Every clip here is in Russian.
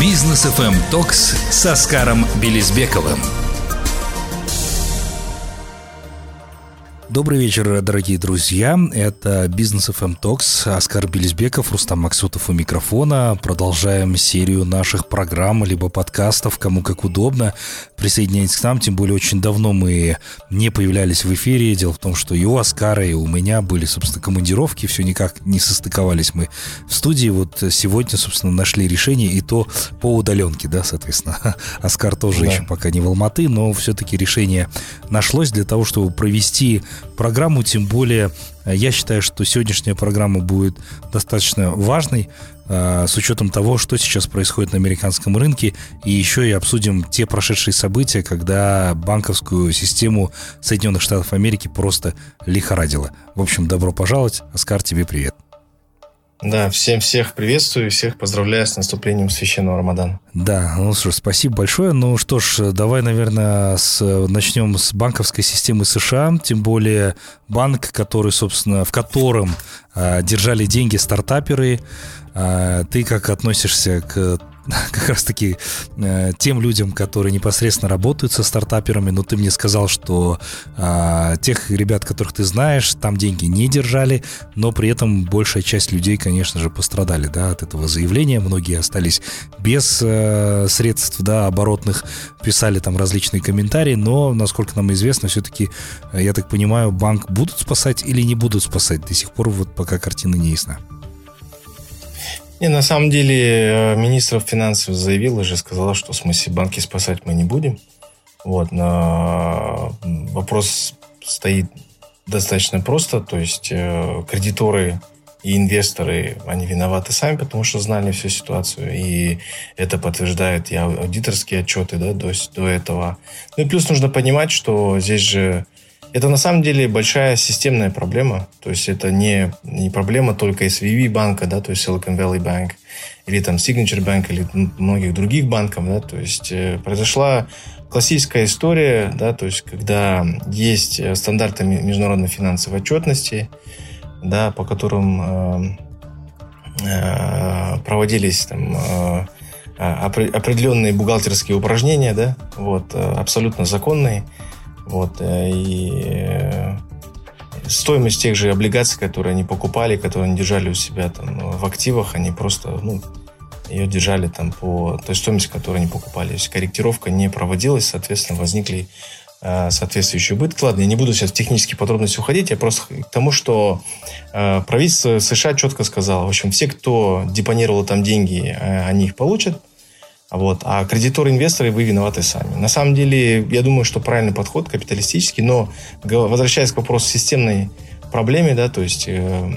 Бизнес FM Токс с Оскаром Белизбековым. Добрый вечер, дорогие друзья. Это Бизнес FM Talks. Оскар Белизбеков, Рустам Максутов у микрофона. Продолжаем серию наших программ, либо подкастов, кому как удобно. Присоединяйтесь к нам, тем более очень давно мы не появлялись в эфире. Дело в том, что и у Оскара, и у меня были, собственно, командировки, все никак не состыковались мы в студии. Вот сегодня, собственно, нашли решение, и то по удаленке, да, соответственно. Оскар тоже да. еще пока не в Алматы, но все-таки решение нашлось для того, чтобы провести программу, тем более э, я считаю, что сегодняшняя программа будет достаточно важной э, с учетом того, что сейчас происходит на американском рынке, и еще и обсудим те прошедшие события, когда банковскую систему Соединенных Штатов Америки просто лихорадило. В общем, добро пожаловать. Оскар, тебе привет. Да, всем всех приветствую, всех поздравляю с наступлением священного Рамадана. Да, ну что ж, спасибо большое. Ну что ж, давай, наверное, с, начнем с банковской системы США, тем более банк, который, собственно, в котором э, держали деньги стартаперы. Э, ты как относишься к как раз-таки э, тем людям, которые непосредственно работают со стартаперами, но ты мне сказал, что э, тех ребят, которых ты знаешь, там деньги не держали, но при этом большая часть людей, конечно же, пострадали да, от этого заявления. Многие остались без э, средств да, оборотных, писали там различные комментарии, но, насколько нам известно, все-таки, э, я так понимаю, банк будут спасать или не будут спасать. До сих пор вот пока картина не ясна. Не, на самом деле, э, министр финансов заявил уже, сказала, что в смысле банки спасать мы не будем. Вот, но вопрос стоит достаточно просто, то есть э, кредиторы и инвесторы, они виноваты сами, потому что знали всю ситуацию, и это подтверждает и аудиторские отчеты да, до, до этого. Ну и плюс нужно понимать, что здесь же это на самом деле большая системная проблема. То есть это не, не проблема только SVB банка, да, то есть Silicon Valley Bank, или там Signature Bank, или многих других банков, да, то есть э, произошла классическая история, да, то есть когда есть э, стандарты международной финансовой отчетности, да, по которым э, э, проводились там э, определенные бухгалтерские упражнения, да, вот, э, абсолютно законные, вот, э, и э, стоимость тех же облигаций, которые они покупали, которые они держали у себя там в активах, они просто, ну, ее держали там по той стоимости, которую они покупали. То есть корректировка не проводилась, соответственно, возникли э, соответствующие убытки. Ладно, я не буду сейчас в технические подробности уходить, я просто к тому, что э, правительство США четко сказало, в общем, все, кто депонировал там деньги, э, они их получат, вот. А кредиторы-инвесторы, вы виноваты сами. На самом деле, я думаю, что правильный подход, капиталистический, но возвращаясь к вопросу системной проблеме, да, то есть э,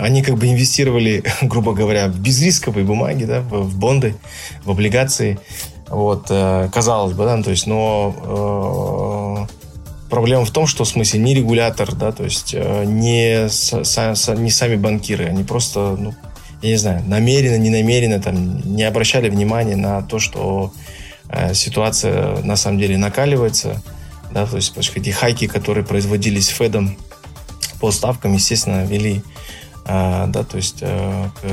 они как бы инвестировали, грубо говоря, в безрисковые бумаги, да, в, в бонды, в облигации, вот, э, казалось бы, да, то есть, но э, проблема в том, что в смысле не регулятор, да, то есть э, не, с, с, не сами банкиры, они просто, ну, я не знаю, намеренно, не намеренно там не обращали внимания на то, что э, ситуация на самом деле накаливается, да, то есть эти хайки, которые производились Федом по ставкам, естественно, вели э, да, то есть э, к,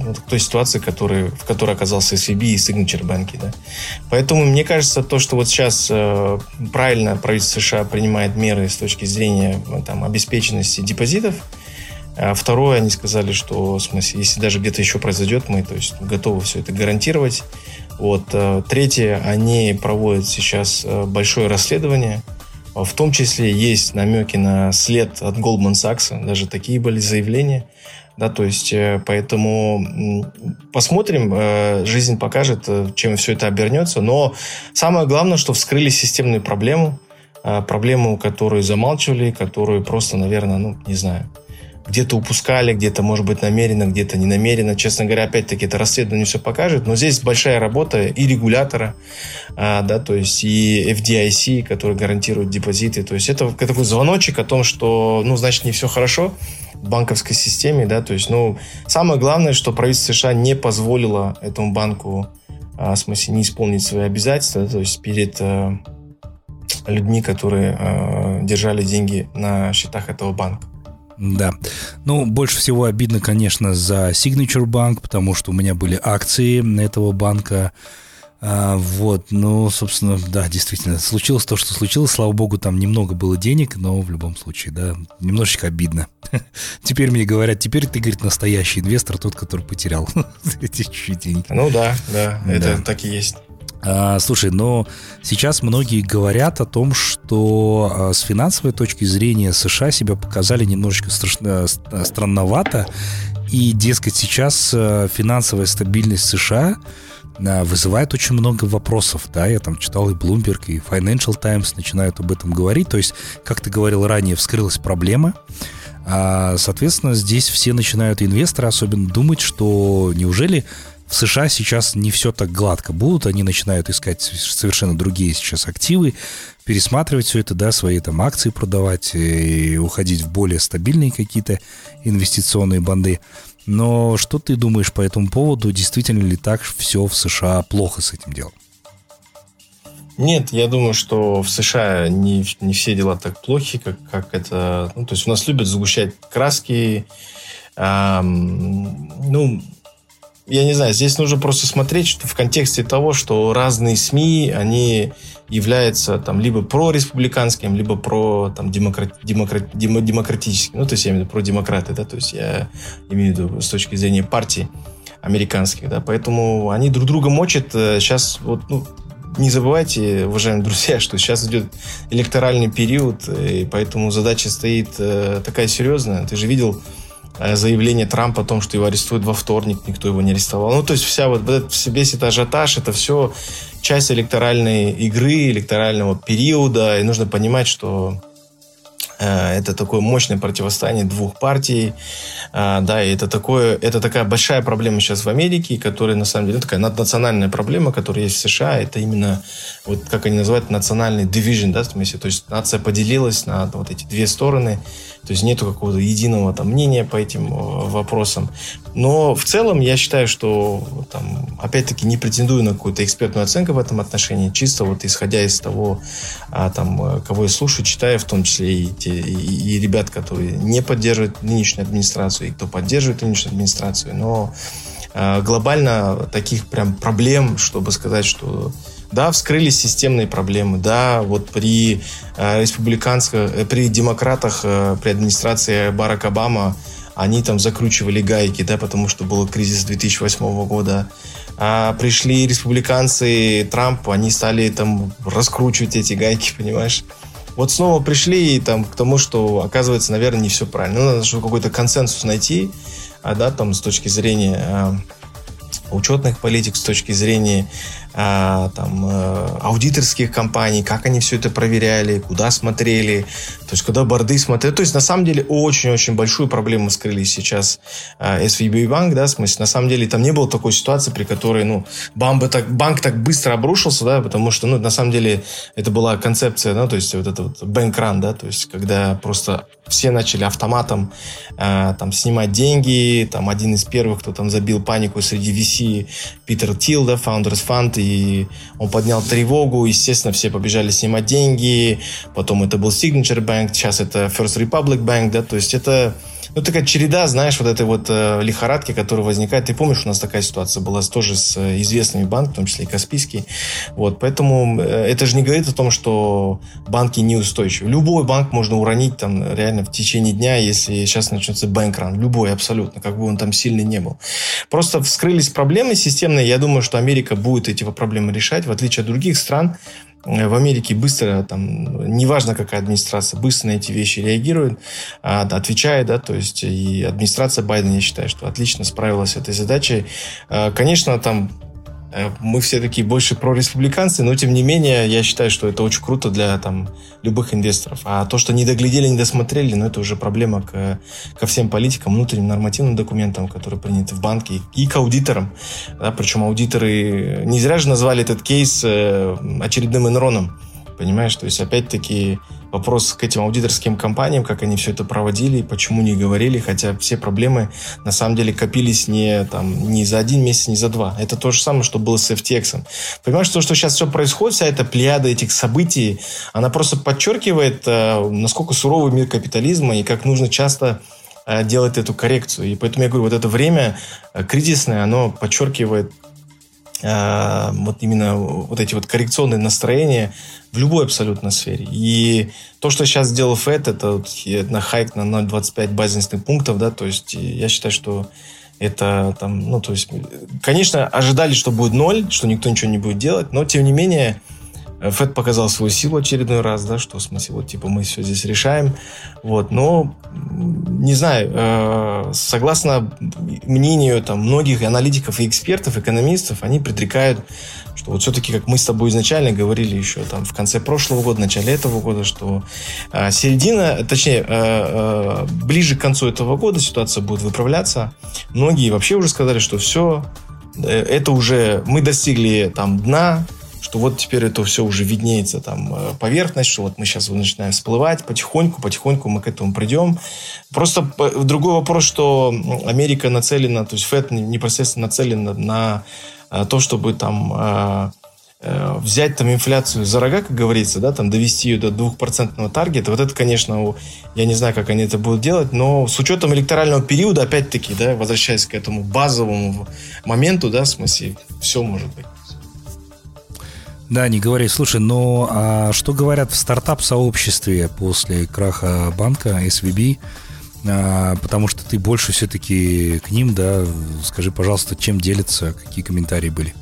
ну, к той ситуации, который, в которой оказался SVB и Signature банки, да. Поэтому мне кажется, то, что вот сейчас э, правильно правительство США принимает меры с точки зрения там, обеспеченности депозитов, а второе, они сказали, что, в смысле, если даже где-то еще произойдет, мы то есть, готовы все это гарантировать. Вот. Э, третье, они проводят сейчас э, большое расследование. В том числе есть намеки на след от Goldman Sachs. Даже такие были заявления. Да, то есть, э, поэтому посмотрим, жизнь покажет, чем все это обернется. Но самое главное, что вскрыли системную проблему, проблему, которую замалчивали, которую просто, наверное, ну, не знаю, где-то упускали, где-то, может быть, намеренно, где-то не намеренно. Честно говоря, опять-таки, это расследование все покажет. Но здесь большая работа и регулятора, а, да, то есть и FDIC, который гарантирует депозиты. То есть это такой звоночек о том, что, ну, значит, не все хорошо банковской системе, да, то есть, ну, самое главное, что правительство США не позволило этому банку, а, в смысле, не исполнить свои обязательства, то есть перед а, людьми, которые а, держали деньги на счетах этого банка. Да. Ну, больше всего обидно, конечно, за Signature Bank, потому что у меня были акции этого банка. А, вот, ну, собственно, да, действительно, случилось то, что случилось. Слава богу, там немного было денег, но в любом случае, да, немножечко обидно. Теперь мне говорят, теперь ты, говорит, настоящий инвестор, тот, который потерял эти чуть-чуть деньги. Ну да, да, это так и есть. А, слушай, но сейчас многие говорят о том, что а, с финансовой точки зрения США себя показали немножечко страшно, странновато, и, дескать, сейчас финансовая стабильность США вызывает очень много вопросов, да, я там читал и Bloomberg, и Financial Times начинают об этом говорить, то есть, как ты говорил ранее, вскрылась проблема, а, соответственно, здесь все начинают, инвесторы особенно, думать, что неужели в США сейчас не все так гладко будут, они начинают искать совершенно другие сейчас активы, пересматривать все это, да, свои там акции продавать и уходить в более стабильные какие-то инвестиционные банды. Но что ты думаешь по этому поводу? Действительно ли так все в США плохо с этим делом? Нет, я думаю, что в США не, не все дела так плохи, как, как это... Ну, то есть у нас любят сгущать краски. Эм, ну, я не знаю, здесь нужно просто смотреть что в контексте того, что разные СМИ, они являются там либо прореспубликанским, либо про там демократ, демократ, демократическим. Ну, то есть я имею в виду про демократы, да, то есть я имею в виду с точки зрения партий американских, да, поэтому они друг друга мочат. Сейчас э, вот, ну, не забывайте, уважаемые друзья, что сейчас идет электоральный период, и поэтому задача стоит э, такая серьезная. Ты же видел Э, заявление Трампа о том, что его арестуют во вторник, никто его не арестовал. Ну, то есть вся вот весь этот ажиотаж, это все часть электоральной игры, электорального периода, и нужно понимать, что Э, это такое мощное противостояние двух партий, э, да, и это такое, это такая большая проблема сейчас в Америке, которая на самом деле такая наднациональная проблема, которая есть в США. Это именно вот как они называют национальный division, да, в смысле, то есть нация поделилась на вот эти две стороны, то есть нету какого-то единого там мнения по этим э, вопросам. Но в целом я считаю, что там, опять-таки не претендую на какую-то экспертную оценку в этом отношении, чисто вот исходя из того, а, там, кого я слушаю, читаю, в том числе и те и, и ребят, которые не поддерживают нынешнюю администрацию, и кто поддерживает нынешнюю администрацию. Но э, глобально таких прям проблем, чтобы сказать, что да, вскрылись системные проблемы, да, вот при э, республиканских, э, при демократах, э, при администрации Барака Обама они там закручивали гайки, да, потому что был кризис 2008 года. А пришли республиканцы, Трамп, они стали там раскручивать эти гайки, понимаешь? вот снова пришли там, к тому, что, оказывается, наверное, не все правильно. Ну, надо какой-то консенсус найти, а, да, там, с точки зрения а, учетных политик, с точки зрения а, там, а, аудиторских компаний, как они все это проверяли, куда смотрели, то есть куда борды смотрели. То есть на самом деле очень-очень большую проблему скрыли сейчас а, SVB банк, да, в смысле, на самом деле там не было такой ситуации, при которой, ну, банк так, банк так быстро обрушился, да, потому что, ну, на самом деле это была концепция, да, то есть вот это вот run, да, то есть когда просто все начали автоматом э, там снимать деньги, там один из первых, кто там забил панику среди VC, Питер Тил, да, Founders Fund, и он поднял тревогу, естественно, все побежали снимать деньги, потом это был Signature Bank, сейчас это First Republic Bank, да, то есть это ну, такая череда, знаешь, вот этой вот э, лихорадки, которая возникает. Ты помнишь, у нас такая ситуация была тоже с э, известными банками, в том числе и Каспийский. Вот, поэтому э, это же не говорит о том, что банки неустойчивы. Любой банк можно уронить там реально в течение дня, если сейчас начнется бэнкран. Любой абсолютно, как бы он там сильный не был. Просто вскрылись проблемы системные. Я думаю, что Америка будет эти проблемы решать, в отличие от других стран. Э, в Америке быстро, там, неважно какая администрация, быстро на эти вещи реагирует, а, отвечает, да, то есть и администрация Байдена, я считаю, что отлично справилась с этой задачей. А, конечно, там Э, мы все такие больше прореспубликанцы, но тем не менее я считаю, что это очень круто для там, любых инвесторов. А то, что не доглядели, не досмотрели, ну это уже проблема к, ко всем политикам, внутренним нормативным документам, которые приняты в банке, и к аудиторам. Да, причем аудиторы не зря же назвали этот кейс э, очередным Энроном. Понимаешь, то есть опять-таки вопрос к этим аудиторским компаниям, как они все это проводили, почему не говорили, хотя все проблемы на самом деле копились не, там, не за один месяц, не за два. Это то же самое, что было с FTX. Понимаешь, то, что сейчас все происходит, вся эта плеяда этих событий, она просто подчеркивает, э, насколько суровый мир капитализма и как нужно часто э, делать эту коррекцию. И поэтому я говорю, вот это время э, кризисное, оно подчеркивает вот именно вот эти вот коррекционные настроения в любой абсолютно сфере. И то, что сейчас сделал ФЭД, это вот на хайк на 0,25 базисных пунктов, да, то есть я считаю, что это там, ну, то есть, конечно, ожидали, что будет ноль, что никто ничего не будет делать, но, тем не менее, Фед показал свою силу очередной раз, да, что в смысле, вот, типа, мы все здесь решаем, вот, но, не знаю, э, согласно мнению, там, многих аналитиков и экспертов, экономистов, они предрекают, что вот все-таки, как мы с тобой изначально говорили еще, там, в конце прошлого года, начале этого года, что э, середина, точнее, э, э, ближе к концу этого года ситуация будет выправляться, многие вообще уже сказали, что все, э, это уже, мы достигли, там, дна, что вот теперь это все уже виднеется там э, поверхность, что вот мы сейчас начинаем всплывать потихоньку, потихоньку мы к этому придем. Просто другой вопрос, что Америка нацелена, то есть ФЭД непосредственно нацелена на э, то, чтобы там э, взять там инфляцию за рога, как говорится, да, там довести ее до двухпроцентного таргета, вот это, конечно, я не знаю, как они это будут делать, но с учетом электорального периода, опять-таки, да, возвращаясь к этому базовому моменту, да, в смысле, все может быть. Да, не говори. Слушай, ну а что говорят в стартап-сообществе после краха банка SVB? А, потому что ты больше все-таки к ним, да, скажи, пожалуйста, чем делятся, какие комментарии были?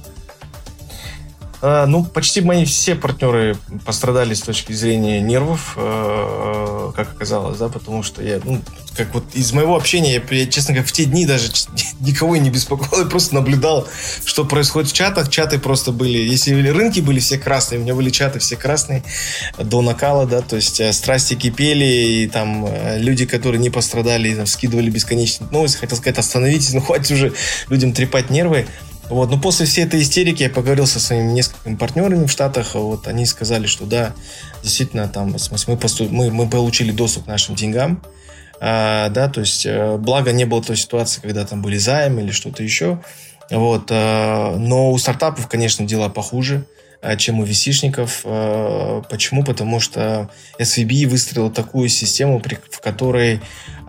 А, ну, почти мои все партнеры пострадали с точки зрения нервов, а, как оказалось, да, потому что я, ну, как вот из моего общения, я, я честно говоря, в те дни даже никого не беспокоил, я просто наблюдал, что происходит в чатах. Чаты просто были, если рынки были все красные, у меня были чаты все красные до накала, да, то есть э, страсти кипели, и там э, люди, которые не пострадали, там, скидывали бесконечные новости, хотел сказать, остановитесь, ну хватит уже людям трепать нервы. Вот, но после всей этой истерики я поговорил со своими несколькими партнерами в Штатах, вот они сказали, что да, действительно, там, мы, посту... мы, мы получили доступ к нашим деньгам, а, да, то есть, э, благо не было той ситуации, когда там были займы или что-то еще, вот, а, но у стартапов, конечно, дела похуже, чем у VC-шников. А, почему? Потому что SVB выстроила такую систему, в которой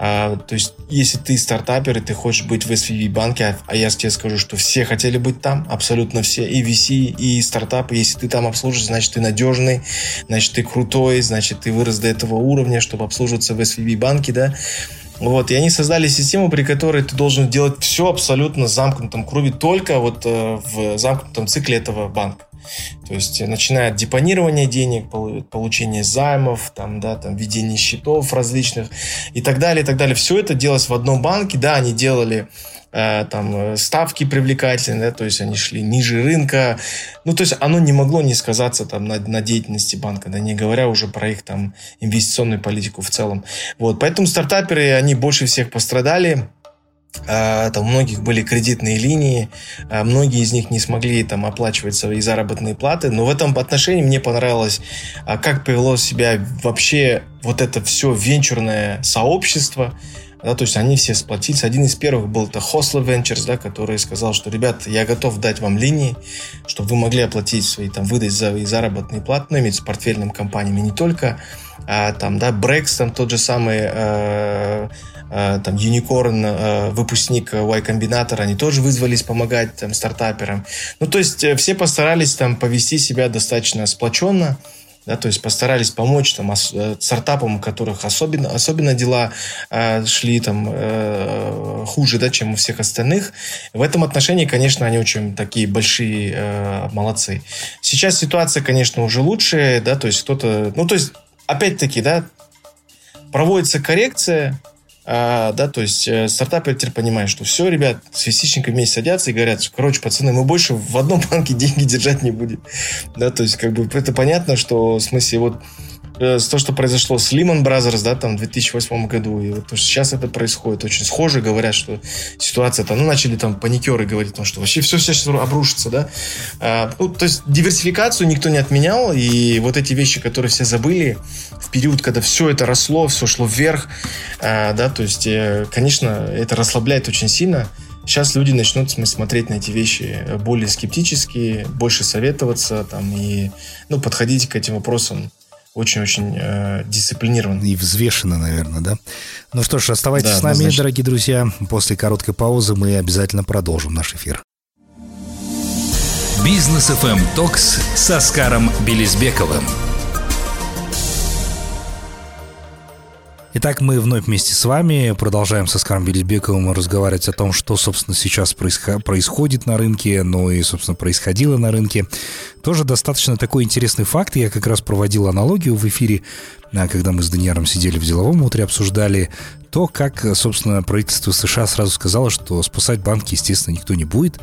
а, то есть, если ты стартапер, и ты хочешь быть в SVB банке, а я тебе скажу, что все хотели быть там, абсолютно все, и VC, и стартапы, если ты там обслужишь, значит, ты надежный, значит, ты крутой, значит, ты вырос до этого уровня, чтобы обслуживаться в SVB банке, да, вот, и они создали систему, при которой ты должен делать все абсолютно в замкнутом круге, только вот э, в замкнутом цикле этого банка. То есть, начиная от депонирования денег, получения займов, там, да, там, ведения счетов различных и так далее, и так далее. Все это делалось в одном банке. Да, они делали э, там э, ставки привлекательные, да, то есть они шли ниже рынка. Ну, то есть оно не могло не сказаться там на, на деятельности банка, да, не говоря уже про их там инвестиционную политику в целом. Вот, поэтому стартаперы, они больше всех пострадали там у многих были кредитные линии, а, многие из них не смогли там оплачивать свои заработные платы, но в этом отношении мне понравилось, а, как повело себя вообще вот это все венчурное сообщество, да, то есть они все сплотились. Один из первых был это Hostler Ventures, да, который сказал, что, ребят, я готов дать вам линии, чтобы вы могли оплатить свои, там, выдать за, и заработные платы, ну, иметь с портфельными компаниями не только, а, там, да, Brex, там, тот же самый, э, Э, там Unicorn, э, выпускник Y Combinator, они тоже вызвались помогать там стартаперам. Ну, то есть э, все постарались там повести себя достаточно сплоченно, да, то есть постарались помочь там стартапам, у которых особенно, особенно дела э, шли там э, хуже, да, чем у всех остальных. В этом отношении, конечно, они очень такие большие э, молодцы. Сейчас ситуация, конечно, уже лучше, да, то есть кто-то, ну, то есть, опять-таки, да, проводится коррекция, а, да, то есть э, стартапы теперь понимают, что все, ребят, с висичниками вместе садятся и говорят, короче, пацаны, мы больше в одном банке деньги держать не будем. Да, то есть как бы это понятно, что в смысле вот то, что произошло с Lehman Brothers, да, там в 2008 году, и вот то, что сейчас это происходит, очень схоже, говорят, что ситуация там, ну, начали там паникеры говорить, том, что вообще все сейчас обрушится, да. А, ну, то есть диверсификацию никто не отменял, и вот эти вещи, которые все забыли в период, когда все это росло, все шло вверх, а, да, то есть, э, конечно, это расслабляет очень сильно, Сейчас люди начнут смотреть на эти вещи более скептически, больше советоваться там, и ну, подходить к этим вопросам очень-очень э, дисциплинированно. И взвешенно, наверное, да? Ну что ж, оставайтесь да, с нами, значит... дорогие друзья. После короткой паузы мы обязательно продолжим наш эфир. Бизнес FM Токс с Оскаром Белизбековым. Итак, мы вновь вместе с вами продолжаем со Оскаром Белизбековым разговаривать о том, что, собственно, сейчас происходит на рынке, ну и, собственно, происходило на рынке. Тоже достаточно такой интересный факт. Я как раз проводил аналогию в эфире, а, когда мы с Данияром сидели в деловом утре, обсуждали то, как, собственно, правительство США сразу сказало, что спасать банки, естественно, никто не будет.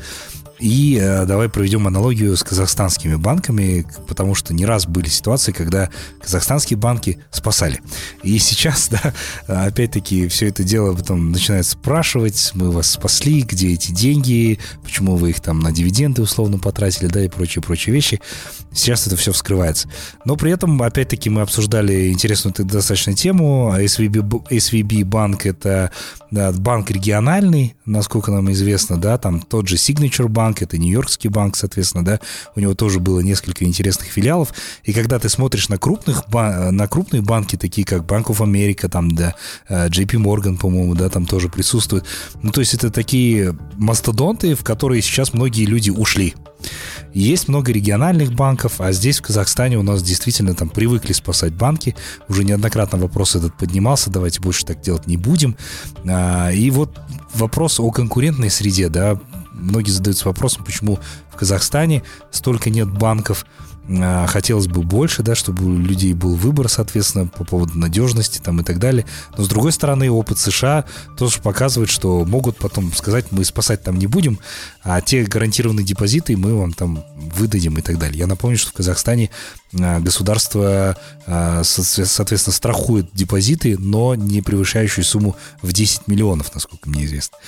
И э, давай проведем аналогию с казахстанскими банками, потому что не раз были ситуации, когда казахстанские банки спасали. И сейчас, да, опять-таки, все это дело потом начинают спрашивать, мы вас спасли, где эти деньги, почему вы их там на дивиденды условно потратили, да, и прочие-прочие вещи. Сейчас это все вскрывается. Но при этом, опять-таки, мы обсуждали интересную достаточно тему. SVB, SVB банк – это да, банк региональный, насколько нам известно, да, там тот же Signature банк, это Нью-Йоркский банк, соответственно, да, у него тоже было несколько интересных филиалов. И когда ты смотришь на крупных, на крупные банки, такие как Bank of America, там, да, э, JP Morgan, по-моему, да, там тоже присутствует. Ну, то есть это такие мастодонты, в которые сейчас многие люди ушли. Есть много региональных банков, а здесь, в Казахстане, у нас действительно там привыкли спасать банки. Уже неоднократно вопрос этот поднимался, давайте больше так делать не будем. А, и вот вопрос о конкурентной среде, да, многие задаются вопросом, почему в Казахстане столько нет банков, а, хотелось бы больше, да, чтобы у людей был выбор, соответственно, по поводу надежности там и так далее. Но с другой стороны, опыт США тоже показывает, что могут потом сказать, мы спасать там не будем, а те гарантированные депозиты мы вам там выдадим и так далее. Я напомню, что в Казахстане а, государство, а, соответственно, страхует депозиты, но не превышающую сумму в 10 миллионов, насколько мне известно.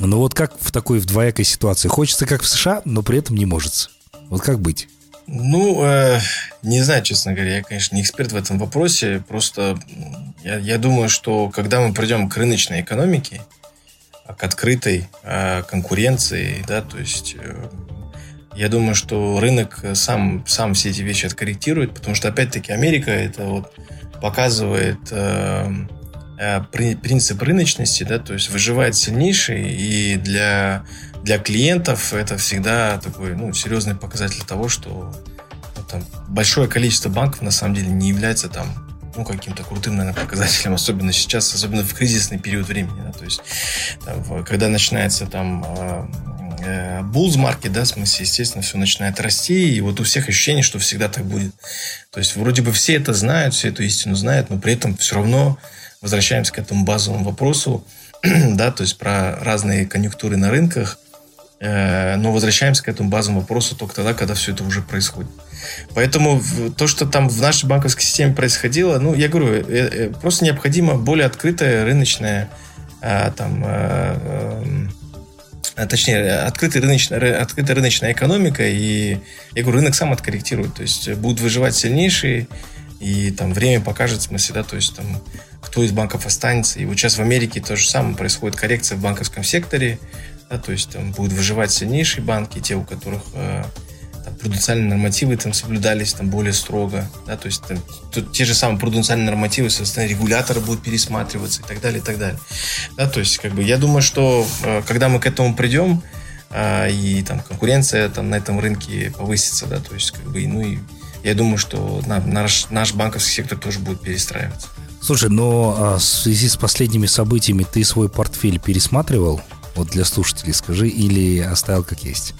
Но вот как в такой в двоякой ситуации? Хочется как в США, но при этом не может. Вот как быть? Ну, э, не знаю, честно говоря, я, конечно, не эксперт в этом вопросе. Просто я, я думаю, что когда мы придем к рыночной экономике, а к открытой э, конкуренции, да, то есть э, я думаю, что рынок сам, сам все эти вещи откорректирует, потому что, опять-таки, Америка это вот показывает э, принцип рыночности, да, то есть выживает сильнейший, и для для клиентов это всегда такой ну, серьезный показатель того, что ну, там, большое количество банков на самом деле не является там ну, каким-то крутым, наверное, показателем, особенно сейчас, особенно в кризисный период времени. Да, то есть, там, когда начинается там булз маркет, да, в смысле, естественно, все начинает расти, и вот у всех ощущение, что всегда так будет. То есть, вроде бы все это знают, все эту истину знают, но при этом все равно возвращаемся к этому базовому вопросу, да, то есть про разные конъюнктуры на рынках, Э, но возвращаемся к этому базовому вопросу только тогда, когда все это уже происходит. Поэтому то, что там в нашей банковской системе происходило, ну, я говорю, э, э, просто необходимо более открытая рыночная там, точнее, открытая рыночная, открытая рыночная экономика, и я говорю, рынок сам откорректирует, то есть будут выживать сильнейшие, и там время покажет, в смысле, да, то есть там кто из банков останется. И вот сейчас в Америке то же самое происходит, коррекция в банковском секторе, да, то есть там будут выживать сильнейшие банки, те, у которых э, там, пруденциальные нормативы там соблюдались там более строго, да, то есть там, тут те же самые пруденциальные нормативы, соответственно, регуляторы будут пересматриваться и так далее, и так далее. Да, то есть, как бы, я думаю, что э, когда мы к этому придем, э, и там конкуренция там на этом рынке повысится, да, то есть, как бы, ну и я думаю, что на, наш, наш банковский сектор тоже будет перестраиваться. Слушай, но а, в связи с последними событиями ты свой портфель пересматривал? Вот для слушателей скажи, или оставил как есть?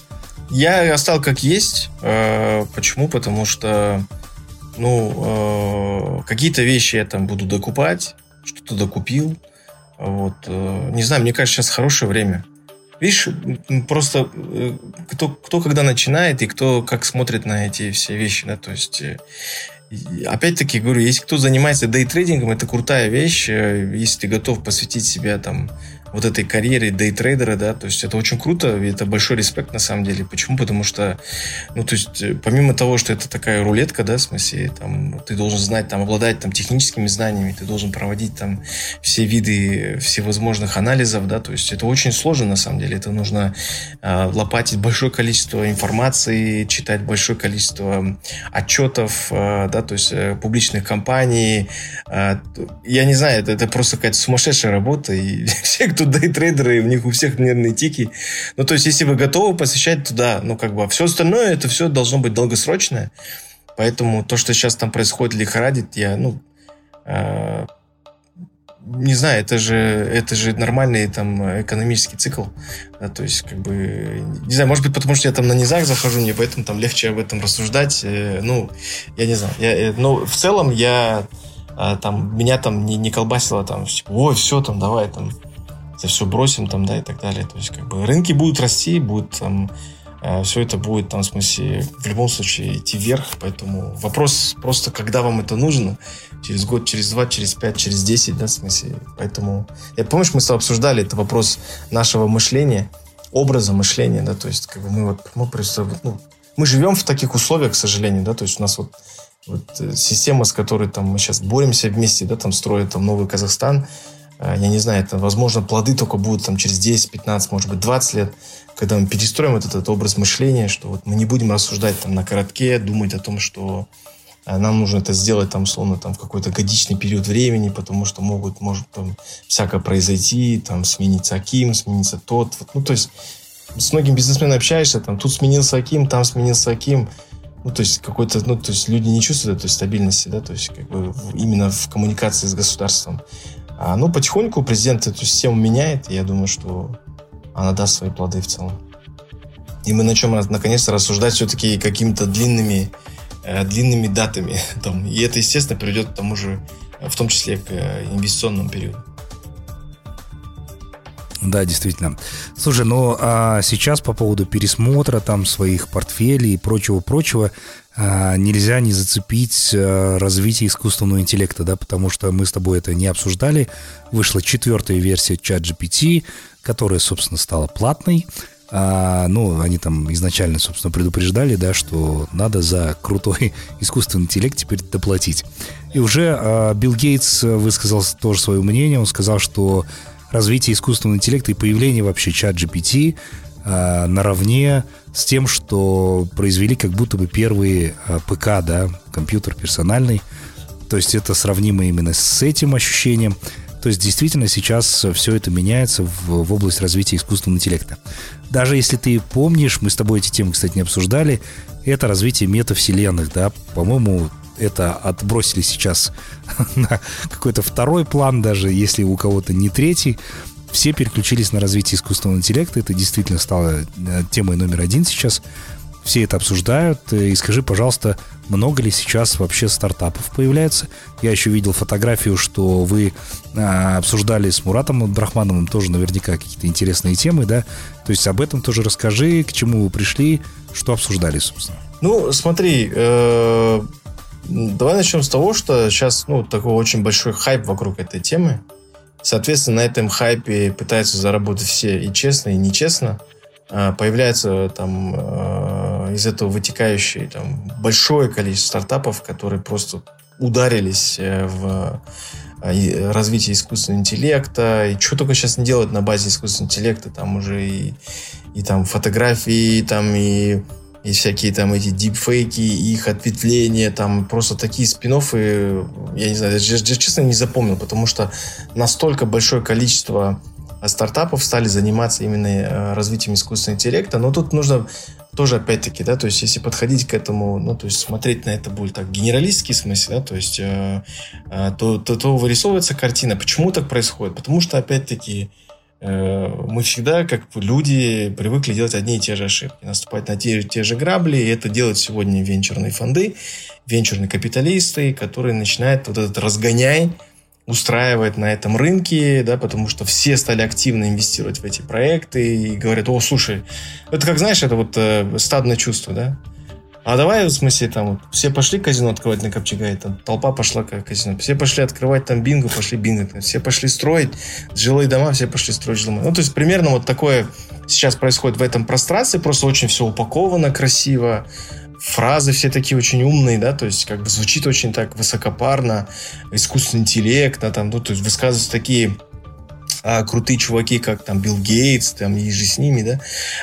Я оставил как есть. Э, почему? Потому что ну, э, какие-то вещи я там буду докупать, что-то докупил. Вот. Э, не знаю, мне кажется, сейчас хорошее время. Видишь, просто кто, кто когда начинает и кто как смотрит на эти все вещи, да, то есть опять-таки, говорю, если кто занимается дейтрейдингом, это крутая вещь, э, если ты готов посвятить себя там вот этой карьере дейтрейдера, да, то есть это очень круто, и это большой респект на самом деле. Почему? Потому что, ну, то есть, э, помимо того, что это такая рулетка, да, в смысле, там, ты должен знать, там, обладать там техническими знаниями, ты должен проводить там все виды всевозможных анализов, да, то есть это очень сложно на самом деле, это нужно э, лопатить большое количество информации, читать большое количество отчетов, э, да, то есть э, публичных компаний, э, я не знаю, это, это просто какая-то сумасшедшая работа, и все, кто дейтрейдеры, у них у всех нервные тики. Ну, то есть, если вы готовы посвящать туда, ну, как бы, а все остальное, это все должно быть долгосрочное. Поэтому то, что сейчас там происходит, лихорадит, я, ну, э, не знаю, это же, это же нормальный там экономический цикл. Да, то есть, как бы, не знаю, может быть, потому что я там на низах захожу, мне поэтому там легче об этом рассуждать. Э, ну, я не знаю. Я, э, но в целом я э, там, меня там не, не колбасило там, типа, ой, все, там, давай, там, это все бросим там, да, и так далее. То есть, как бы, рынки будут расти, будут там, э, все это будет там, в смысле, в любом случае идти вверх, поэтому вопрос просто, когда вам это нужно, через год, через два, через пять, через десять, да, в смысле, поэтому, я помнишь, мы с тобой обсуждали, это вопрос нашего мышления, образа мышления, да, то есть, как бы мы вот, мы просто, ну, мы живем в таких условиях, к сожалению, да, то есть у нас вот, вот э, система, с которой там мы сейчас боремся вместе, да, там строят там новый Казахстан, я не знаю, это, возможно, плоды только будут там через 10, 15, может быть, 20 лет, когда мы перестроим вот этот образ мышления, что вот мы не будем рассуждать там на коротке, думать о том, что э, нам нужно это сделать там, словно там в какой-то годичный период времени, потому что могут, может там всякое произойти, там смениться Аким, смениться тот. Вот, ну, то есть с многими бизнесменами общаешься, там тут сменился Аким, там сменился Аким. Ну, то есть какой-то, ну, то есть люди не чувствуют этой стабильности, да, то есть как бы именно в коммуникации с государством. А, ну, потихоньку президент эту систему меняет, и я думаю, что она даст свои плоды в целом. И мы начнем наконец-то рассуждать все-таки какими-то длинными, э, длинными датами. Там. И это, естественно, приведет к тому же, в том числе к э, инвестиционному периоду. Да, действительно. Слушай, ну а сейчас по поводу пересмотра там своих портфелей и прочего-прочего, нельзя не зацепить а, развитие искусственного интеллекта, да, потому что мы с тобой это не обсуждали. Вышла четвертая версия ChatGPT, которая, собственно, стала платной. А, ну, они там изначально, собственно, предупреждали, да, что надо за крутой искусственный интеллект теперь доплатить. И уже а, Билл Гейтс высказал тоже свое мнение. Он сказал, что развитие искусственного интеллекта и появление вообще чат GPT э, наравне с тем, что произвели как будто бы первые э, ПК, да, компьютер персональный. То есть это сравнимо именно с этим ощущением. То есть действительно сейчас все это меняется в, в область развития искусственного интеллекта. Даже если ты помнишь, мы с тобой эти темы, кстати, не обсуждали, это развитие метавселенных, да, по-моему, это отбросили сейчас на какой-то второй план, даже если у кого-то не третий. Все переключились на развитие искусственного интеллекта. Это действительно стало э, темой номер один сейчас. Все это обсуждают. И скажи, пожалуйста, много ли сейчас вообще стартапов появляется? Я еще видел фотографию, что вы а, обсуждали с Муратом Абдрахмановым тоже наверняка какие-то интересные темы, да? То есть об этом тоже расскажи, к чему вы пришли, что обсуждали, собственно. Ну, смотри, э, Давай начнем с того, что сейчас ну, такой очень большой хайп вокруг этой темы. Соответственно, на этом хайпе пытаются заработать все и честно, и нечестно. А, появляется там а, из этого вытекающее там, большое количество стартапов, которые просто ударились э, в а, развитие искусственного интеллекта, и что только сейчас не делают на базе искусственного интеллекта, там уже и, и там фотографии, и там и и всякие там эти дипфейки, их ответвления, там просто такие спин я не знаю, я, я честно не запомнил, потому что настолько большое количество стартапов стали заниматься именно э, развитием искусственного интеллекта, но тут нужно тоже опять-таки, да, то есть если подходить к этому, ну, то есть смотреть на это будет так генералистский смысл, да, то есть э, э, то, то, то вырисовывается картина. Почему так происходит? Потому что опять-таки Э, мы всегда, как люди, привыкли делать одни и те же ошибки, наступать на те, те же грабли, и это делают сегодня венчурные фонды, венчурные капиталисты, которые начинают вот этот разгоняй устраивать на этом рынке, да, потому что все стали активно инвестировать в эти проекты и говорят, о, слушай, это как, знаешь, это вот э, стадное чувство, да, а давай, в смысле, там, вот, все пошли казино открывать на Копчегае, там, толпа пошла к казино, все пошли открывать там бинго, пошли бинго, все пошли строить жилые дома, все пошли строить жилые дома. Ну, то есть, примерно вот такое сейчас происходит в этом пространстве, просто очень все упаковано красиво, фразы все такие очень умные, да, то есть как бы звучит очень так высокопарно, искусственный интеллект, да, там, ну, то есть высказываются такие а, крутые чуваки, как там Билл Гейтс, там и же с ними, да.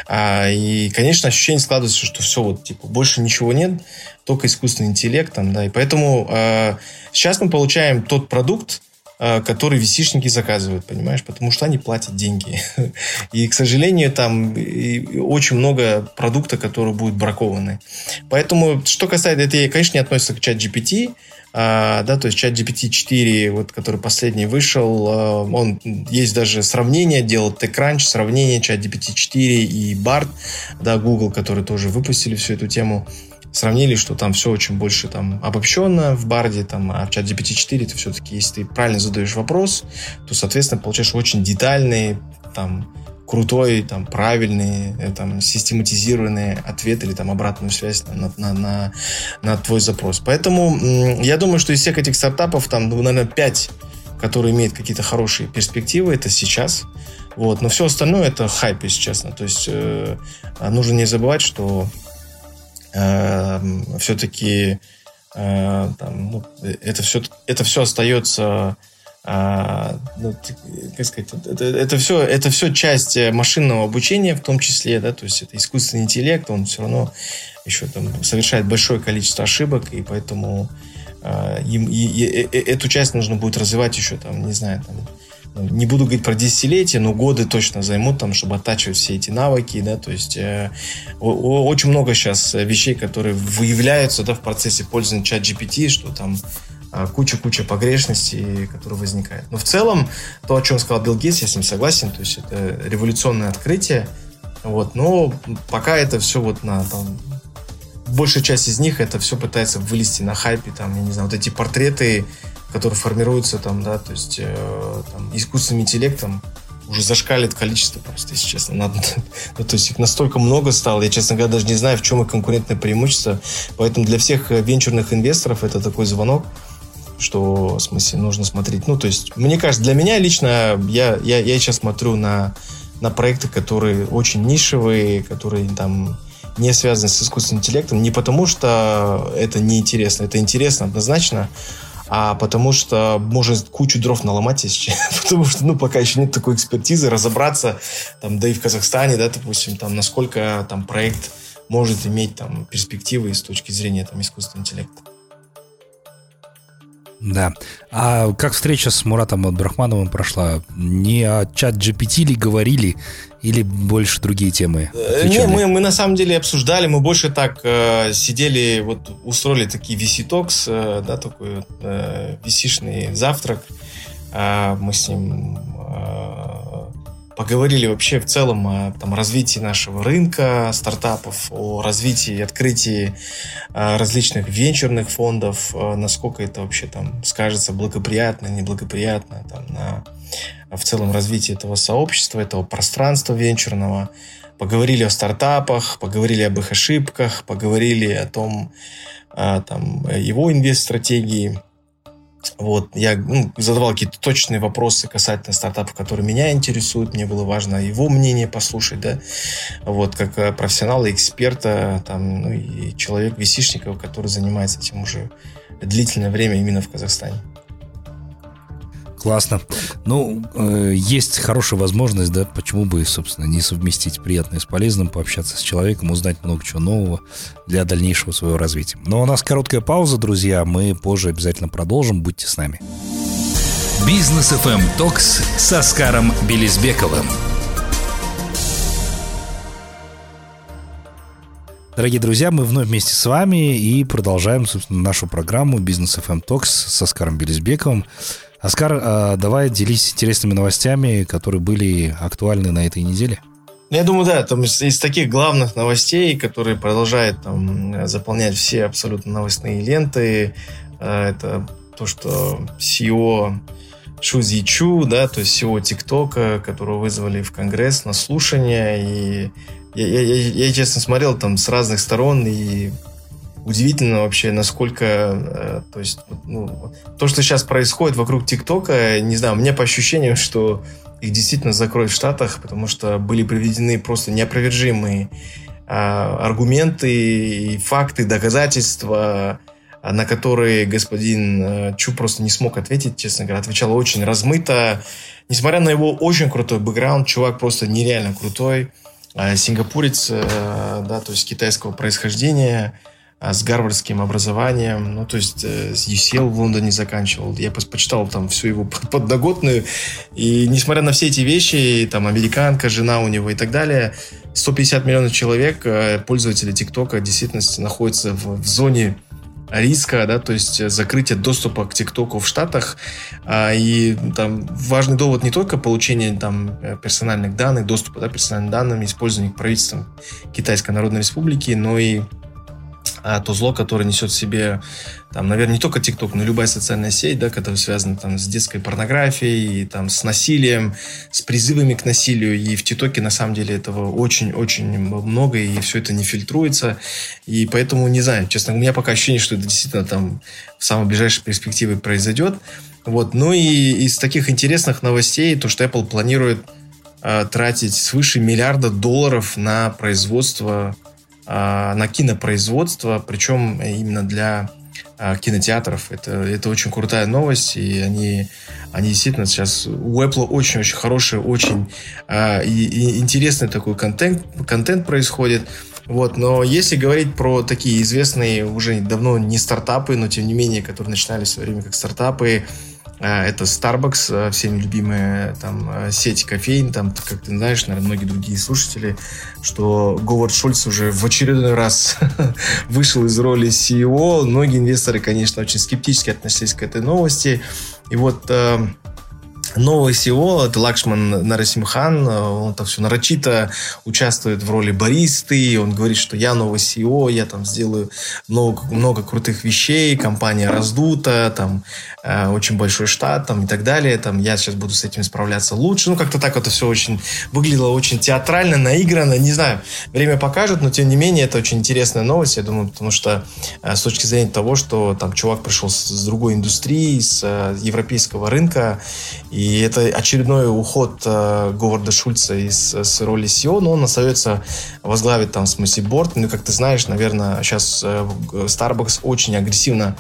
А, и, конечно, ощущение складывается, что все вот, типа, больше ничего нет, только искусственный интеллект, там, да. И поэтому а, сейчас мы получаем тот продукт, а, который висишники заказывают, понимаешь, потому что они платят деньги. И, к сожалению, там очень много продукта, которые будут бракованы. Поэтому, что касается, это, конечно, не относится к чат GPT, да, то есть чат GPT-4, вот, который последний вышел, а, он есть даже сравнение, делал TechCrunch, сравнение чат GPT-4 и BART, да, Google, которые тоже выпустили всю эту тему, сравнили, что там все очень больше там обобщенно в барде, там, а в чат GPT-4 ты все-таки, если ты правильно задаешь вопрос, то, соответственно, получаешь очень детальный, там, крутой, там, правильный, э, там, систематизированный ответ или там обратную связь на, на, на, на твой запрос. Поэтому я думаю, что из всех этих стартапов, там, ну, наверное, 5, которые имеют какие-то хорошие перспективы, это сейчас. Вот. Но все остальное это хайп, если честно. То есть э, нужно не забывать, что э, все-таки э, там, ну, это, все, это все остается а, ну, как сказать, это, это, все, это все часть э, машинного обучения в том числе, да, то есть это искусственный интеллект, он все равно еще там совершает большое количество ошибок, и поэтому а, им, и, и, и, эту часть нужно будет развивать еще там, не знаю, там, ну, не буду говорить про десятилетия, но годы точно займут там, чтобы оттачивать все эти навыки, да, то есть э, очень много сейчас вещей, которые выявляются, да, в процессе пользования чат GPT, что там куча-куча погрешностей, которые возникают. Но в целом, то, о чем сказал Билл Гейтс, я с ним согласен, то есть это революционное открытие, вот, но пока это все вот на там, большая часть из них это все пытается вылезти на хайпе, там, я не знаю, вот эти портреты, которые формируются там, да, то есть э, там, искусственным интеллектом, уже зашкалит количество просто, если честно. Надо, ну, то есть их настолько много стало, я, честно говоря, даже не знаю, в чем их конкурентное преимущество. Поэтому для всех венчурных инвесторов это такой звонок, что, в смысле, нужно смотреть. Ну, то есть, мне кажется, для меня лично, я, я, я сейчас смотрю на, на проекты, которые очень нишевые, которые там не связаны с искусственным интеллектом, не потому что это неинтересно, это интересно однозначно, а потому что может кучу дров наломать, если потому что, ну, пока еще нет такой экспертизы, разобраться, там, да и в Казахстане, да, допустим, там, насколько там проект может иметь там перспективы с точки зрения там искусственного интеллекта. Да. А как встреча с Муратом Абдрахмановым прошла? Не о чат GPT ли говорили, или больше другие темы? Э, не, мы, мы на самом деле обсуждали, мы больше так э, сидели, вот устроили такие VC Talks, э, да, такой э, VC-шный завтрак. Э, мы с ним э, поговорили вообще в целом о там, развитии нашего рынка стартапов, о развитии и открытии э, различных венчурных фондов, э, насколько это вообще там скажется благоприятно, неблагоприятно там, на в целом развитии этого сообщества, этого пространства венчурного. Поговорили о стартапах, поговорили об их ошибках, поговорили о том, э, там, его инвест-стратегии, вот, я ну, задавал какие-то точные вопросы касательно стартапов, которые меня интересуют. Мне было важно его мнение послушать, да. Вот, как э, профессионала, эксперта, там, ну, и человек висишников, который занимается этим уже длительное время именно в Казахстане. Классно. Ну, э, есть хорошая возможность, да, почему бы, собственно, не совместить приятное с полезным, пообщаться с человеком, узнать много чего нового для дальнейшего своего развития. Но у нас короткая пауза, друзья, мы позже обязательно продолжим, будьте с нами. Бизнес FM Токс с Оскаром Белизбековым. Дорогие друзья, мы вновь вместе с вами и продолжаем, собственно, нашу программу «Бизнес FM Talks» с Оскаром Белизбековым. Оскар, а, давай делись интересными новостями, которые были актуальны на этой неделе. Ну, я думаю, да, там из, из таких главных новостей, которые продолжают там заполнять все абсолютно новостные ленты, а, это то, что CEO Шу Чу, да, то есть CEO ТикТока, которого вызвали в Конгресс на слушание, и я, я, я, я честно смотрел там с разных сторон, и удивительно вообще, насколько, э, то есть, ну, то, что сейчас происходит вокруг ТикТока, не знаю, мне по ощущениям, что их действительно закроют в Штатах, потому что были приведены просто неопровержимые а, аргументы, факты, доказательства, на которые господин э, Чу просто не смог ответить, честно говоря. Отвечал очень размыто. Несмотря на его очень крутой бэкграунд, чувак просто нереально крутой. А, сингапурец, э, да, то есть китайского происхождения, а, с гарвардским образованием, ну, то есть э, с UCL в Лондоне заканчивал. Я почитал там всю его подноготную, и несмотря на все эти вещи, там, американка, жена у него и так далее, 150 миллионов человек, пользователи ТикТока, действительно находятся в, в зоне риска, да, то есть закрытие доступа к ТикТоку в Штатах. А, и там важный довод не только получение там персональных данных, доступа да, персональным данным, использования правительством Китайской Народной Республики, но и а то зло, которое несет в себе, там, наверное, не только ТикТок, но любая социальная сеть, да, которая связана там с детской порнографией, там, с насилием, с призывами к насилию. И в ТикТоке, на самом деле, этого очень-очень много, и все это не фильтруется. И поэтому, не знаю, честно, у меня пока ощущение, что это действительно там в самой ближайшей перспективе произойдет. Вот. Ну и из таких интересных новостей, то, что Apple планирует э, тратить свыше миллиарда долларов на производство а, на кинопроизводство, причем именно для а, кинотеатров. Это, это очень крутая новость, и они, они действительно сейчас... У Apple очень-очень хороший, очень а, и, и интересный такой контент, контент происходит. Вот, но если говорить про такие известные уже давно не стартапы, но тем не менее, которые начинали в свое время как стартапы, а, это Starbucks, а, всеми любимая там а, сеть кофеин, там, как ты знаешь, наверное, многие другие слушатели, что Говард Шульц уже в очередной раз вышел из роли CEO. Многие инвесторы, конечно, очень скептически относились к этой новости. И вот новый SEO, это Лакшман Нарасимхан, он там все нарочито участвует в роли баристы, он говорит, что я новый SEO, я там сделаю много, много крутых вещей, компания раздута, там Э, очень большой штат там, и так далее. Там, я сейчас буду с этим справляться лучше. Ну, как-то так это все очень выглядело очень театрально, наигранно. Не знаю, время покажет, но тем не менее это очень интересная новость, я думаю, потому что э, с точки зрения того, что там чувак пришел с, с другой индустрии, с э, европейского рынка, и это очередной уход э, Говарда Шульца из с роли SEO, но он остается возглавить там, в смысле, борт. Ну, как ты знаешь, наверное, сейчас э, Starbucks очень агрессивно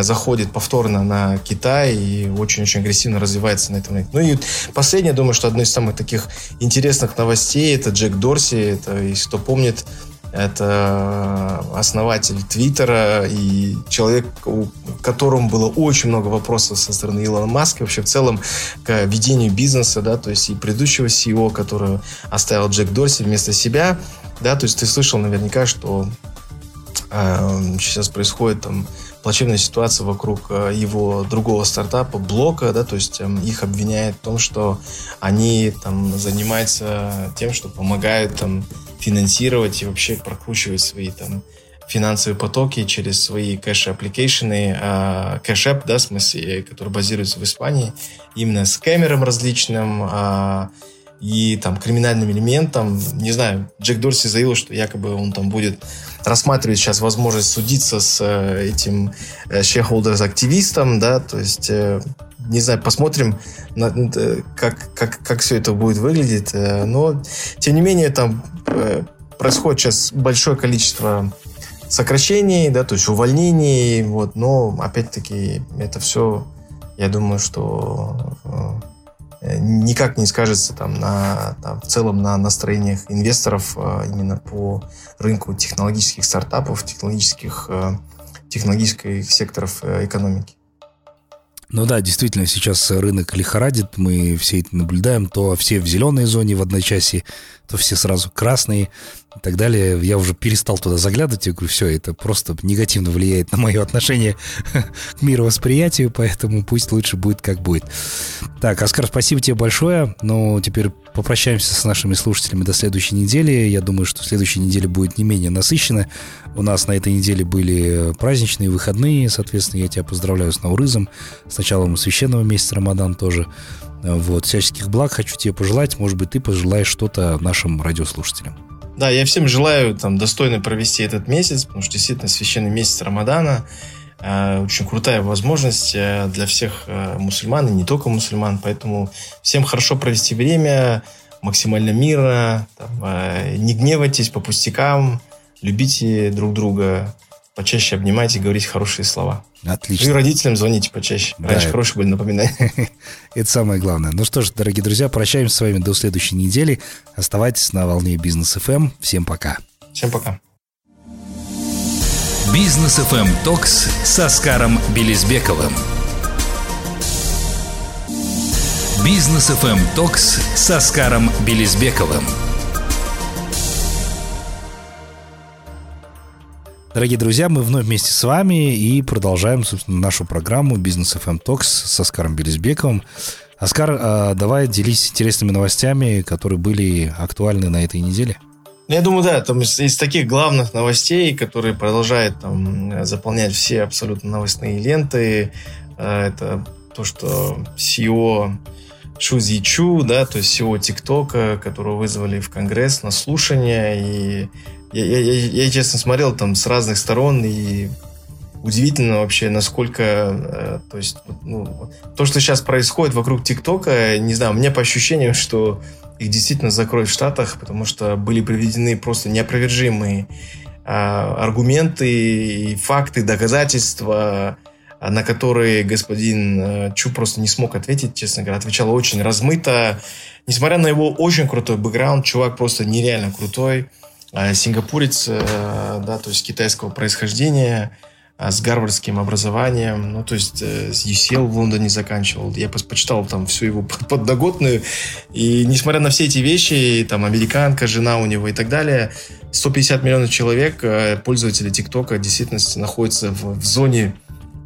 заходит повторно на Китай и очень-очень агрессивно развивается на этом. Ну и последнее, думаю, что одно из самых таких интересных новостей это Джек Дорси. Это, если кто помнит, это основатель Твиттера и человек, у которому было очень много вопросов со стороны Илона Маска, вообще в целом к ведению бизнеса, да, то есть и предыдущего CEO, который оставил Джек Дорси вместо себя, да, то есть ты слышал наверняка, что э, сейчас происходит там плачевная ситуация вокруг э, его другого стартапа, Блока, да, то есть эм, их обвиняют в том, что они там занимаются тем, что помогают там финансировать и вообще прокручивать свои там финансовые потоки через свои cash application ы, а, Cash App, да, в смысле, который базируется в Испании, именно скамерам различным, а, и там криминальным элементам. Не знаю, Джек Дорси заявил, что якобы он там будет рассматривать сейчас возможность судиться с э, этим э, shareholders-активистом, да, то есть э, не знаю, посмотрим, как, как, как все это будет выглядеть. Но, тем не менее, там происходит сейчас большое количество сокращений, да, то есть увольнений, вот, но, опять-таки, это все, я думаю, что Э, никак не скажется там, на, там, в целом на настроениях инвесторов именно по рынку технологических стартапов, технологических, э, технологических секторов э, экономики. Ну да, действительно, сейчас рынок лихорадит, мы все это наблюдаем, то все в зеленой зоне в одночасье, то все сразу красные и так далее. Я уже перестал туда заглядывать, я говорю, все, это просто негативно влияет на мое отношение к мировосприятию, поэтому пусть лучше будет, как будет. Так, Оскар, спасибо тебе большое, но теперь попрощаемся с нашими слушателями до следующей недели. Я думаю, что следующая неделя будет не менее насыщенная. У нас на этой неделе были праздничные выходные, соответственно, я тебя поздравляю с Наурызом, с началом священного месяца Рамадан тоже. Вот, всяческих благ хочу тебе пожелать. Может быть, ты пожелаешь что-то нашим радиослушателям. Да, я всем желаю там достойно провести этот месяц, потому что действительно священный месяц Рамадана очень крутая возможность э, для всех э, мусульман и не только мусульман, поэтому всем хорошо провести время, максимально мирно, там, не гневайтесь по пустякам, любите друг друга, почаще обнимайте, говорите хорошие слова. Отлично. Ну и родителям звоните почаще. Раньше да. хорошие были напоминания. Это самое главное. Ну что ж, дорогие друзья, прощаемся с вами до следующей недели. Оставайтесь на волне Business FM. Эм. Всем пока. Всем пока. Business FM Talks с Аскаром Билисбековым. Business FM Talks с Аскаром Билисбековым. Дорогие друзья, мы вновь вместе с вами и продолжаем, собственно, нашу программу «Бизнес FM Talks» с Оскаром Белизбековым. Оскар, а, давай делись интересными новостями, которые были актуальны на этой неделе. Ну, я думаю, да, там из, из таких главных новостей, которые продолжают там заполнять все абсолютно новостные ленты, а, это то, что CEO Шу Чу, да, то есть CEO ТикТока, которого вызвали в Конгресс на слушание, и я, я, я, я, честно, смотрел там с разных сторон, и удивительно вообще, насколько, э, то есть, ну, то, что сейчас происходит вокруг ТикТока, не знаю, мне по ощущениям, что их действительно закроют в Штатах, потому что были приведены просто неопровержимые э, аргументы, факты, доказательства, на которые господин э, Чу просто не смог ответить, честно говоря, отвечал очень размыто. Несмотря на его очень крутой бэкграунд, чувак просто нереально крутой. А, сингапурец, э, да, то есть китайского происхождения, а, с гарвардским образованием, ну, то есть э, с UCL в Лондоне заканчивал. Я почитал там всю его подноготную, и несмотря на все эти вещи, там, американка, жена у него и так далее, 150 миллионов человек, э, пользователи ТикТока, действительно находятся в, в зоне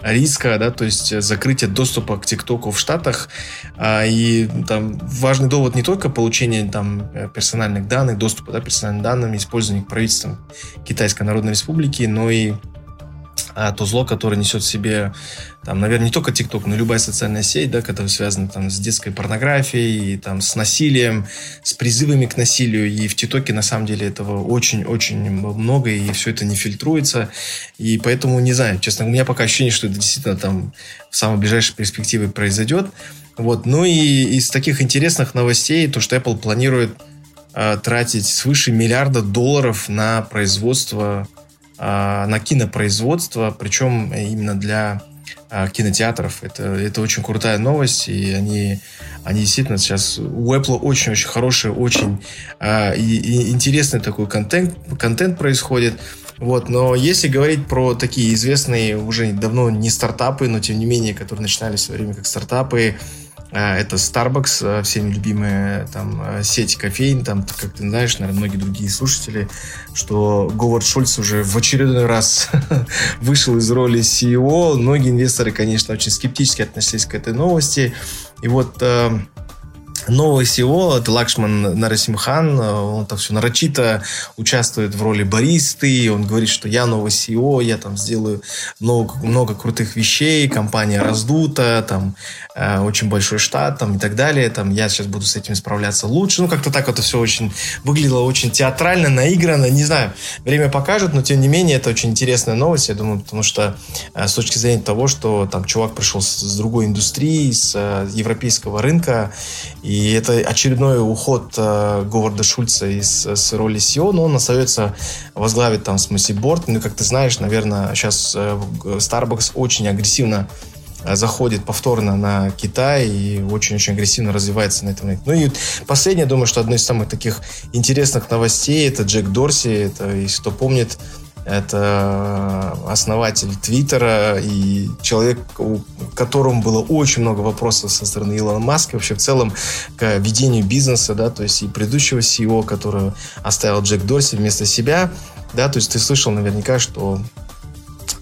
риска, да, то есть закрытие доступа к ТикТоку в Штатах. А, и там важный довод не только получение там персональных данных, доступа да, персональным данным, использования правительством Китайской Народной Республики, но и а, то зло, которое несет в себе, там, наверное, не только ТикТок, но любая социальная сеть, да, которая связана там, с детской порнографией, и, там, с насилием, с призывами к насилию. И в ТикТоке, на самом деле, этого очень-очень много, и все это не фильтруется. И поэтому, не знаю, честно, у меня пока ощущение, что это действительно там в самой ближайшей перспективе произойдет. Вот. Ну и из таких интересных новостей, то, что Apple планирует э, тратить свыше миллиарда долларов на производство на кинопроизводство, причем именно для а, кинотеатров. Это, это очень крутая новость, и они, они действительно сейчас... У Apple очень-очень хороший, очень а, и, и интересный такой контент, контент происходит. Вот, но если говорить про такие известные уже давно не стартапы, но тем не менее, которые начинали в свое время как стартапы, а, это Starbucks, а, всеми любимая там а, сеть кофеин, там, как ты знаешь, наверное, многие другие слушатели, что Говард Шульц уже в очередной раз вышел из роли CEO. Многие инвесторы, конечно, очень скептически относились к этой новости. И вот новый SEO, это Лакшман Нарасимхан, он там все нарочито участвует в роли баристы, он говорит, что я новый SEO, я там сделаю много, много крутых вещей, компания раздута, там э, очень большой штат там, и так далее, там я сейчас буду с этим справляться лучше. Ну, как-то так это все очень выглядело очень театрально, наигранно, не знаю, время покажет, но тем не менее это очень интересная новость, я думаю, потому что э, с точки зрения того, что там чувак пришел с, с другой индустрии, с э, европейского рынка, и это очередной уход э, Говарда Шульца из с роли SEO, но он остается возглавить там, борт. Ну, как ты знаешь, наверное, сейчас э, Starbucks очень агрессивно э, заходит повторно на Китай и очень-очень агрессивно развивается на этом рынке. Ну и последнее, думаю, что одно из самых таких интересных новостей это Джек Дорси. Это, если кто помнит, это основатель Твиттера и человек, которому было очень много вопросов со стороны Илона Маска, вообще в целом к ведению бизнеса, да, то есть и предыдущего CEO, который оставил Джек Дорси вместо себя, да, то есть ты слышал наверняка, что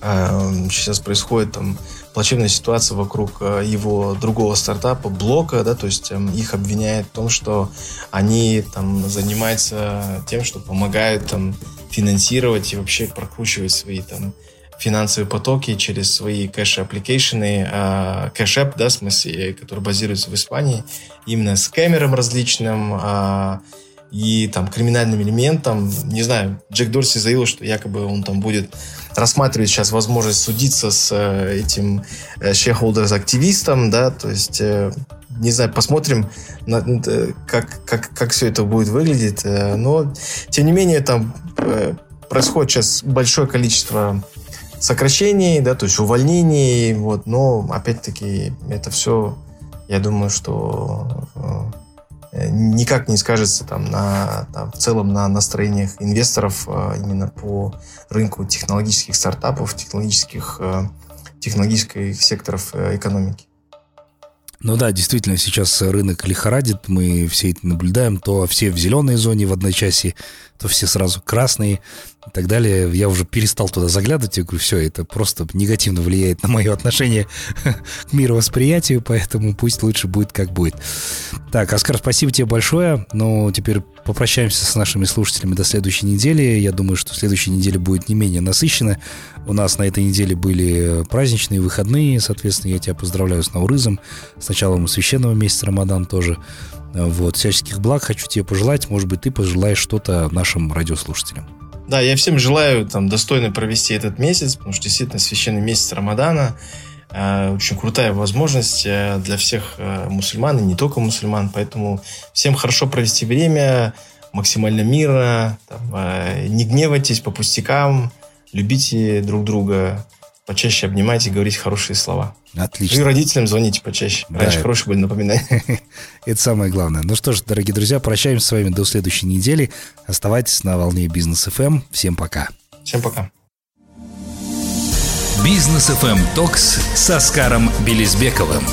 э, сейчас происходит там плачевная ситуация вокруг э, его другого стартапа, Блока, да, то есть э, их обвиняют в том, что они там занимаются тем, что помогают там финансировать и вообще прокручивать свои там финансовые потоки через свои cash application ы, а, Cash App, да, в смысле, который базируется в Испании, именно скамерам различным, а, и там криминальным элементам. Не знаю, Джек Дорси заявил, что якобы он там будет рассматривать сейчас возможность судиться с э, этим э, shareholders-активистом, да, то есть э, не знаю, посмотрим, как, как, как все это будет выглядеть. Но, тем не менее, там происходит сейчас большое количество сокращений, да, то есть увольнений, вот, но, опять-таки, это все, я думаю, что никак не скажется там, на, там, в целом на настроениях инвесторов именно по рынку технологических стартапов, технологических, технологических секторов экономики. Ну да, действительно, сейчас рынок лихорадит, мы все это наблюдаем, то все в зеленой зоне в одночасье, то все сразу красные и так далее. Я уже перестал туда заглядывать, я говорю, все, это просто негативно влияет на мое отношение к мировосприятию, поэтому пусть лучше будет, как будет. Так, Оскар, спасибо тебе большое, но теперь попрощаемся с нашими слушателями до следующей недели. Я думаю, что следующая неделя будет не менее насыщенная. У нас на этой неделе были праздничные выходные, соответственно, я тебя поздравляю с Наурызом, с началом священного месяца Рамадан тоже. Вот, всяческих благ хочу тебе пожелать. Может быть, ты пожелаешь что-то нашим радиослушателям. Да, я всем желаю там достойно провести этот месяц, потому что действительно священный месяц Рамадана э, очень крутая возможность э, для всех э, мусульман и не только мусульман, поэтому всем хорошо провести время, максимально мира, там, не гневайтесь по пустякам, любите друг друга, почаще обнимайте и говорите хорошие слова. Отлично. И родителям звоните почаще. Да, Раньше хорошие были напоминания. Это самое главное. Ну что ж, дорогие друзья, прощаемся с вами до следующей недели. Оставайтесь на волне Бизнес FM. Эм. Всем пока. Всем пока. Бизнес FM Токс с Оскаром Белизбековым.